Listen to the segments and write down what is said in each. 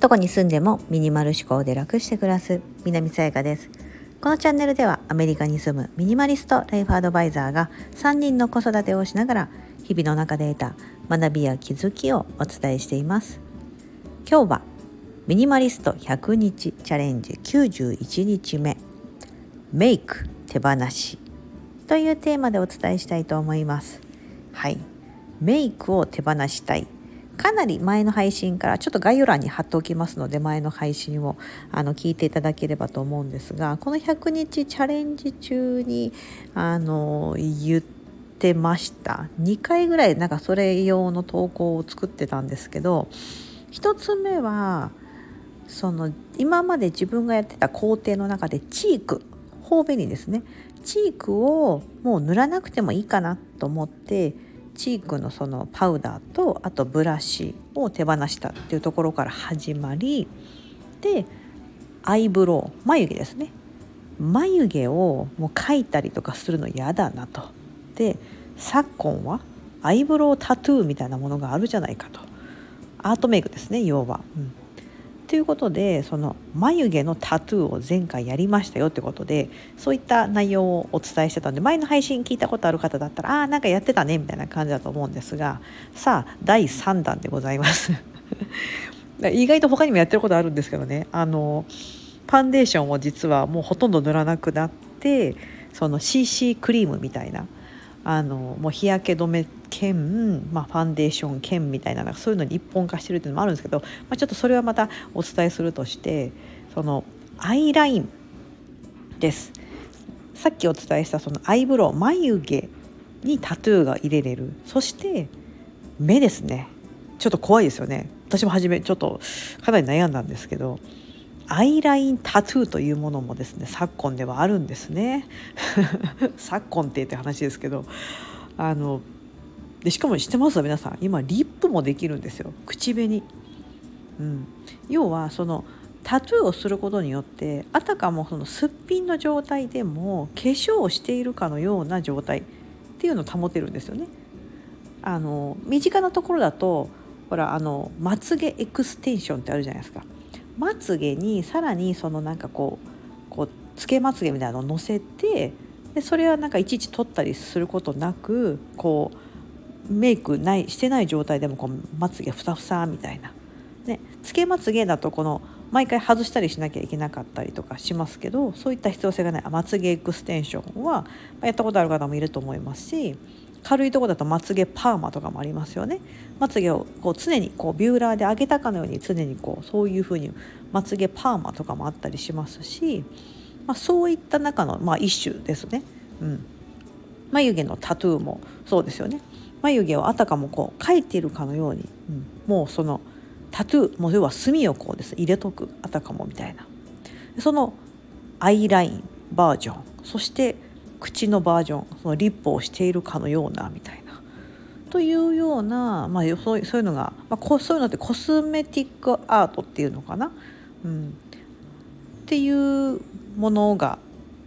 どこに住んでもミニマル思考で楽して暮らす南さやかです。このチャンネルではアメリカに住むミニマリストライフアドバイザーが3人の子育てをしながら日々の中で得た学びや気づきをお伝えしています。今日はミニマリスト100日チャレンジ91日目メイク手放しというテーマでお伝えしたいと思います。はい。メイクを手放したい。かなり前の配信からちょっと概要欄に貼っておきますので前の配信をあの聞いていただければと思うんですがこの100日チャレンジ中にあの言ってました。2回ぐらいなんかそれ用の投稿を作ってたんですけど1つ目はその今まで自分がやってた工程の中でチーク頬紅ですね。チークをもう塗らなくてもいいかなと思ってチークのそのパウダーとあとブラシを手放したっていうところから始まりでアイブロウ眉毛ですね。眉毛をもう描いたりとかするの嫌だなと。で昨今はアイブロウタトゥーみたいなものがあるじゃないかと。アートメイクですね要は、うん、ということでその眉毛のタトゥーを前回やりましたよってことでそういった内容をお伝えしてたんで前の配信聞いたことある方だったらああなんかやってたねみたいな感じだと思うんですがさあ第3弾でございます。意外と他にもやってることあるんですけどね。あのファンデーションを実はもうほとんど塗らなくなってその CC クリームみたいなあのもう日焼け止め兼、まあ、ファンデーション兼みたいななんかそういうのに一本化してるっていうのもあるんですけど、まあ、ちょっとそれはまたお伝えするとしてそのアイラインです。さっきお伝えしたそのアイブロウ眉毛にタトゥーが入れれる。そして目ですね。ちょっと怖いですよね。私も初めちょっとかなり悩んだんですけどアイラインタトゥーというものもですね昨今ではあるんですね。昨今ってって話ですけどあのでしかも知ってます皆さん今リップもできるんですよ口紅、うん、要はそのタトゥーをすることによってあたかもそのすっぴんの状態でも化粧をしているかのような状態っていうのを保てるんですよね。あの身近なところだとほらあのまつげエクステンションってあるじゃないですか。まつげにさらにそのなんかこうこうつけまつげみたいなのをのせてでそれはなんかいちいち取ったりすることなくこうメイクないしてない状態でもこうまつげふさふさみたいな。ね、つけまつげだとこの毎回外したりしなきゃいけなかったりとかしますけどそういった必要性がないまつげエクステンションはやったことある方もいると思いますし軽いとこだとまつげパーマとかもありますよね。まつげをこう常にこうビューラーで上げたかのように常にこうそういうふうにまつげパーマとかもあったりしますし、まあ、そういった中の、まあ、一種ですね、うん、眉毛のタトゥーもそうですよね。眉毛をあたかもこう描いているかのように、うん、もうそのタトゥーもう要は墨をこうです。入れとくあたかもみたいな。そのアイラインバージョンそして口のバージョンそのリップをしているかのようなみたいな。というような、まあ、そういうのが、まあ、そういうのってコスメティックアートっていうのかな、うん、っていうものが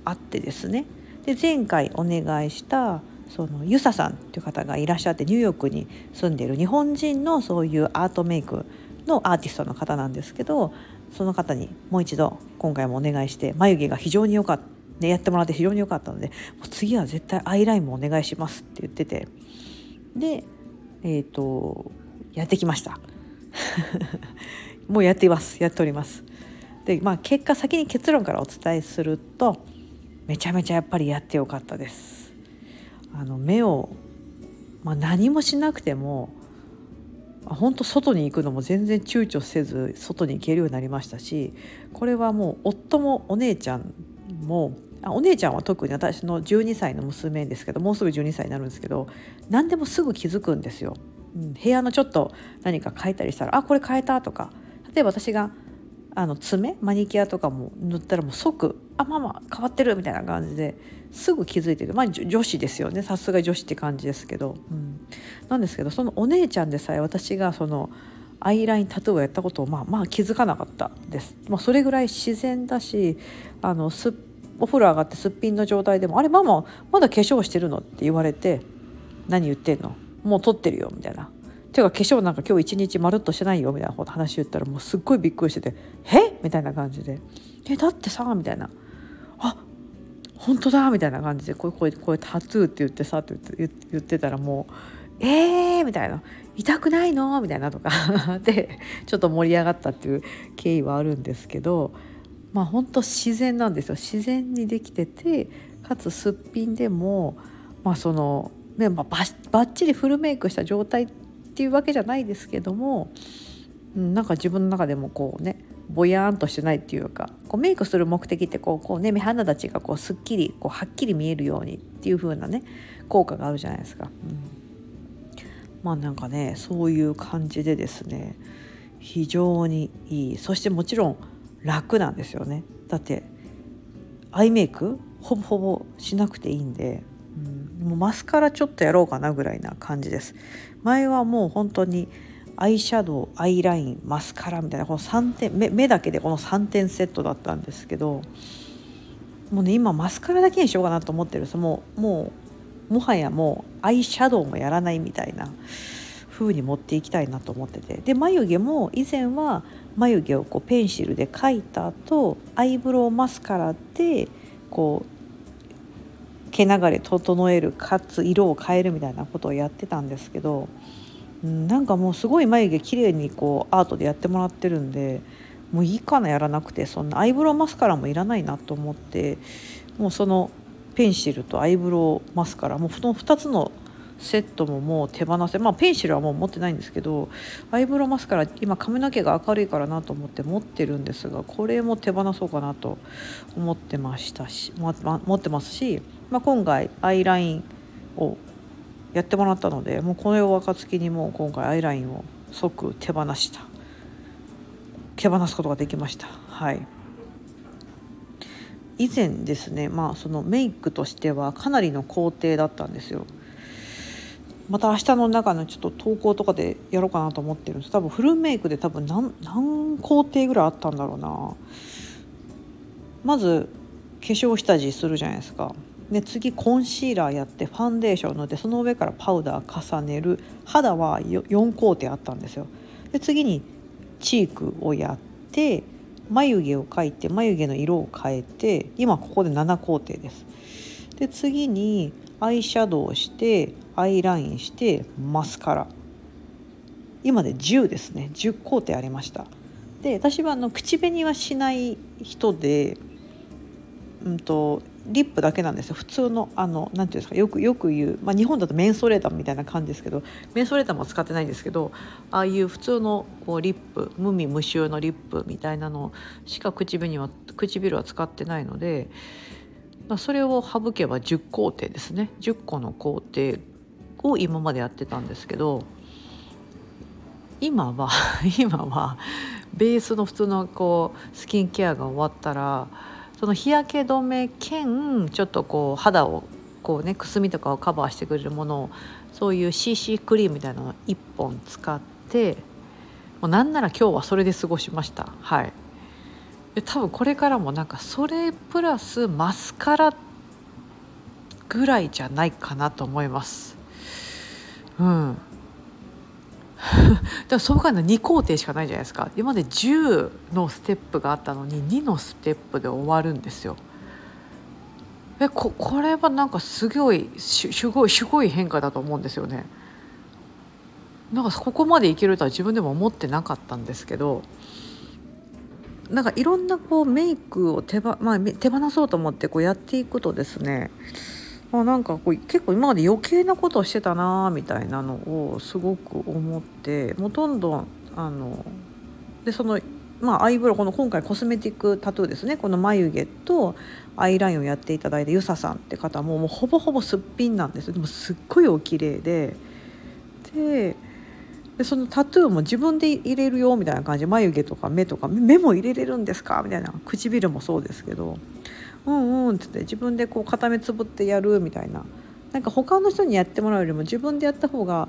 あってですね。で前回お願いしたそのユサさんっていう方がいらっしゃってニューヨークに住んでいる日本人のそういうアートメイクのアーティストの方なんですけどその方にもう一度今回もお願いして眉毛が非常に良かったね、やってもらって非常に良かったのでもう次は絶対アイラインもお願いしますって言っててでえっ、ー、とやってきました。もうやっています。やっております。でまあ結果先に結論からお伝えするとめちゃめちゃやっぱりやってよかったです。あの目を、まあ、何もしなくても本当外に行くのも全然躊躇せず外に行けるようになりましたしこれはもう夫もお姉ちゃんもお姉ちゃんは特に私の12歳の娘ですけどもうすぐ12歳になるんですけど何でもすぐ気づくんですよ。うん、部屋のちょっと何か変えたりしたら「あこれ変えた」とか例えば私があの爪マニキュアとかも塗ったらもう即「あママ変わってる」みたいな感じですぐ気づいてる。まあ女子ですよね。さすが女子って感じですけど、うん、なんですけどそのお姉ちゃんでさえ私がそのアイラインタトゥーをやったことをまあまあ気づかなかったです。まあ、それぐらい自然だしあのすお風呂上がってすっぴんの状態でも「あれママまだ化粧してるの?」って言われて「何言ってんの？もう撮ってるよ」みたいな。ていうか化粧なんか今日一日まるっとしてないよみたいな話言ったらもうすっごいびっくりしてて「え？みたいな感じで「えだってさ」みたいな「あ本当だ」みたいな感じでこうこうこうタトゥーって言ってさって言って言ってたらもう「えー!」みたいな「痛くないの?」みたいなとか。でちょっと盛り上がったっていう経緯はあるんですけどまあ本当自然なんですよ。自然にできててかつすっぴんでもまあその、ねまあ、ばばっちりフルメイクした状態っていうわけじゃないですけども、なんか自分の中でもこうねぼやーんとしてないっていうかこうメイクする目的ってこうこう、ね、目鼻立ちがこうすっきりこうはっきり見えるようにっていう風なね効果があるじゃないですか。うん、まあなんかねそういう感じでですね非常にいい。そしてもちろん楽なんですよね。だってアイメイクほぼほぼしなくていいんで、うん、もうマスカラちょっとやろうかなぐらいな感じです。前はもう本当にアイシャドウアイラインマスカラみたいなこの3点目目だけでこの3点セットだったんですけどもうね今マスカラだけにしようかなと思ってるんですもうもうもはやもうアイシャドウもやらないみたいな風に持っていきたいなと思ってて。で眉毛も以前は眉毛をこうペンシルで描いた後アイブロウマスカラでこう毛流れ整えるかつ色を変えるみたいなことをやってたんですけど、うん、なんかもうすごい眉毛綺麗にこうアートでやってもらってるんでもういいかなやらなくてそんなアイブロウマスカラもいらないなと思ってもうそのペンシルとアイブロウマスカラもうその2つのセットももう手放せまあペンシルはもう持ってないんですけどアイブロウマスカラ今髪の毛が明るいからなと思って持ってるんですがこれも手放そうかなと思ってましたし、まま、持ってますし、まあ、今回アイラインをやってもらったのでもうこれを暁にもう今回アイラインを即手放した。手放すことができました。はい。以前ですねまあそのメイクとしてはかなりの工程だったんですよ。また明日の中のちょっと投稿とかでやろうかなと思ってるんです。多分フルメイクで多分何何工程ぐらいあったんだろうな。まず化粧下地するじゃないですか。で次コンシーラーやってファンデーション塗ってその上からパウダー重ねる。肌は4工程あったんですよ。で次にチークをやって眉毛を描いて眉毛の色を変えて今ここで7工程です。で次にアイシャドウをしてアイラインしてマスカラ。今で10ですね。10工程ありました。で私はあの口紅はしない人でうんとリップだけなんですよ。普通のあのなていうんですかよくよく言う、まあ、日本だとメンソレーターみたいな感じですけどメンソレーターも使ってないんですけどああいう普通のこうリップ無味無臭のリップみたいなのしか口紅は唇は使ってないので、まあ、それを省けば10工程ですね。10個の工程を今までやってたんですけど今は 今はベースの普通のこうスキンケアが終わったらその日焼け止め兼ちょっとこう肌をこうねくすみとかをカバーしてくれるものをそういう CC クリームみたいなのを1本使ってもうなんなら今日はそれで過ごしました。はい。多分これからもなんかそれプラスマスカラぐらいじゃないかなと思います。うん。だからそう考えると2工程しかないじゃないですか今まで10のステップがあったのに2のステップで終わるんですよ。えここれはなんかすごいすごいすごい変化だと思うんですよね。なんかここまでいけるとは自分でも思ってなかったんですけどなんかいろんなこうメイクを手,、まあ、手放そうと思ってこうやっていくとですねあなんかこう結構今まで余計なことをしてたなみたいなのをすごく思ってもうどんどんあのでそのまあ、アイブロウこの今回コスメティックタトゥーですね。この眉毛とアイラインをやっていただいたゆささんって方ももうほぼほぼすっぴんなんです。でもすっごいお綺麗で。ででそのタトゥーも自分で入れるよみたいな感じ。で眉毛とか目とか目も入れれるんですかみたいな。唇もそうですけど。うんうん」っつって自分でこう片目つぶってやるみたいな。なんか他の人にやってもらうよりも自分でやった方が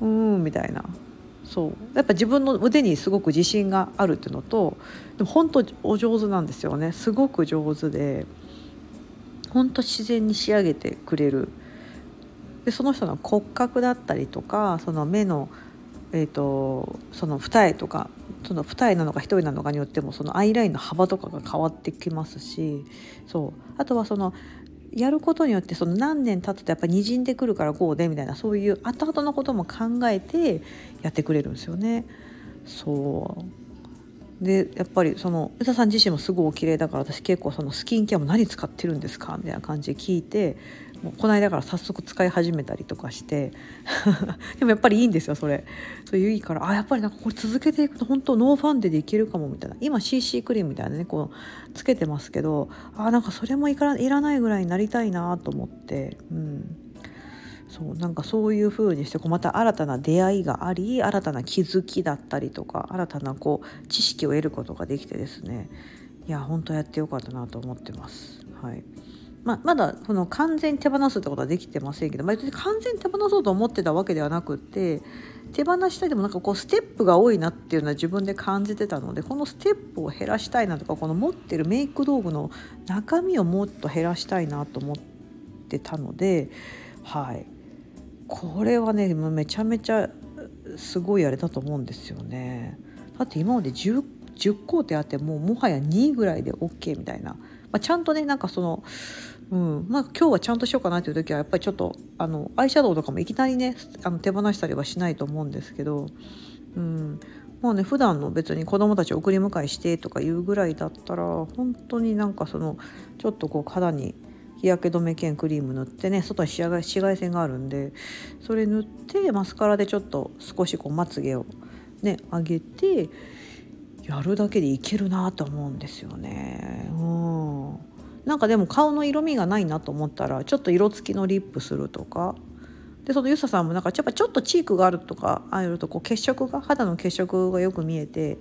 うんみたいな。そう。やっぱ自分の腕にすごく自信があるっていうのとでも本当お上手なんですよね。すごく上手で本当自然に仕上げてくれる。でその人の骨格だったりとかその目のえーと、その二重とかその二重なのか一重なのかによってもそのアイラインの幅とかが変わってきますしそうあとはそのやることによってその何年経つとやっぱりにじんでくるからこうでみたいなそういう後々のことも考えてやってくれるんですよね。そうでやっぱりその宇田さん自身もすごいお綺麗だから私結構そのスキンケアも何使ってるんですかみたいな感じで聞いてもうこの間から早速使い始めたりとかして。でもやっぱりいいんですよそれ。そういういいからあやっぱりなんかこれ続けていくと本当ノーファンデでいけるかもみたいな。今 CC クリームみたいなねこうつけてますけどあなんかそれもいからいらないぐらいになりたいなと思って。うん。そうなんかそういう風にしてこうまた新たな出会いがあり新たな気づきだったりとか新たなこう知識を得ることができてですね。いや本当やってよかったなと思ってます。はい。まあ、まだその完全に手放すってことはできてませんけど、まあ、完全に手放そうと思ってたわけではなくって手放したいでもなんかこうステップが多いなっていうのは自分で感じてたのでこのステップを減らしたいなとかこの持ってるメイク道具の中身をもっと減らしたいなと思ってたのではいこれはねめちゃめちゃすごいあれだと思うんですよね。だって今まで 10, 10工程あってももはや2ぐらいで OK みたいな、まあ、ちゃんとねなんかそのうん。まあ、今日はちゃんとしようかなという時はやっぱりちょっとあのアイシャドウとかもいきなりねあの手放したりはしないと思うんですけど、うん、まあね普段の別に子供たち送り迎えしてとかいうぐらいだったら本当になんかそのちょっとこう肌に日焼け止め兼クリーム塗ってね外に紫外紫外線があるんでそれ塗ってマスカラでちょっと少しこうまつげをね上げてやるだけでいけるなと思うんですよね。うん。なんかでも顔の色味がないなと思ったらちょっと色付きのリップするとか。でそのゆささんもなんかやっぱちょっとチークがあるとかあるとこう血色が肌の血色がよく見えて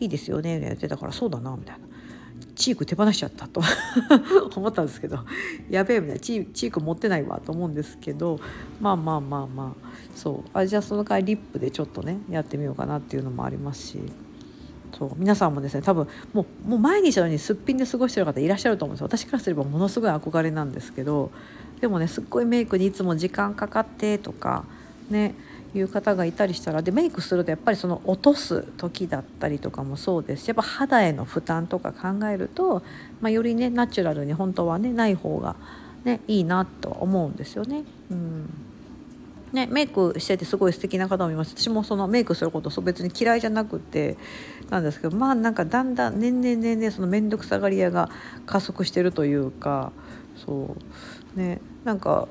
いいですよねって言ってたからそうだなみたいな。チーク手放しちゃったと 思ったんですけど。やべえみたいな。チーク持ってないわと思うんですけど。まあまあまあまあ。そう。あじゃあその代わりリップでちょっとねやってみようかなっていうのもありますし。そう皆さんもですね多分もうもう毎日のようにすっぴんで過ごしてる方いらっしゃると思うんですよ私からすればものすごい憧れなんですけどでもねすっごいメイクにいつも時間かかってとかねいう方がいたりしたらでメイクするとやっぱりその落とす時だったりとかもそうですしやっぱ肌への負担とか考えると、まあ、よりねナチュラルに本当はねない方が、ね、いいなとは思うんですよね。うんね、メイクしててすごい素敵な方もいます私もそのメイクすること別に嫌いじゃなくてなんですけどまあなんかだんだん年々年々その面倒くさがり屋が加速してるというかそうねなんか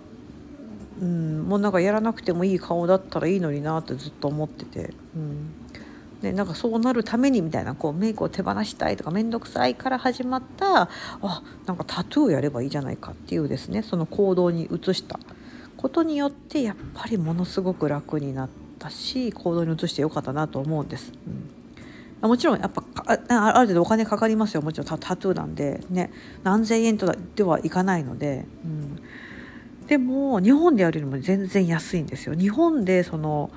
うんもうなんかやらなくてもいい顔だったらいいのになってずっと思ってて。うんね、なんかそうなるためにみたいなこうメイクを手放したいとか面倒くさいから始まったあなんかタトゥーやればいいじゃないかっていうですねその行動に移したことによってやっぱりものすごく楽になったし行動に移してよかったなと思うんです。うん、もちろんやっぱあある程度お金かかりますよ。もちろんタトゥーなんでね。何千円とではいかないので、うん、でも日本でやるよりも全然安いんですよ。日本でその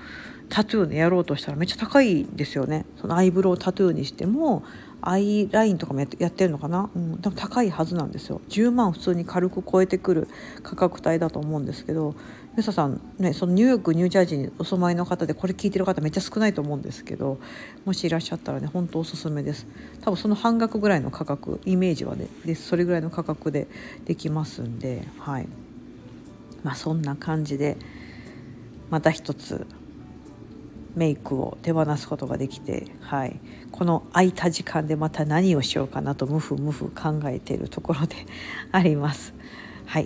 タトゥーでやろうとしたらめっちゃ高いんですよね。そのアイブロウタトゥーにしてもアイラインとかもやってるのかな、うん、でも高いはずなんですよ。10万普通に軽く超えてくる価格帯だと思うんですけどメサさんねそのニューヨークニュージャージーにお住まいの方でこれ聞いてる方めっちゃ少ないと思うんですけどもしいらっしゃったらね本当おすすめです。多分その半額ぐらいの価格イメージはねでそれぐらいの価格でできますんではい。まあそんな感じでまた一つメイクを手放すことができて、はい、この空いた時間でまた何をしようかなとムフムフ考えているところで あります。はい、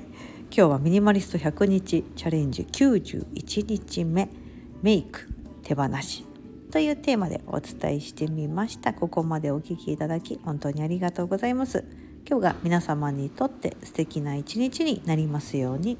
今日はミニマリスト100日チャレンジ91日目メイク手放しというテーマでお伝えしてみました。ここまでお聴きいただき本当にありがとうございます。今日が皆様にとって素敵な一日になりますように。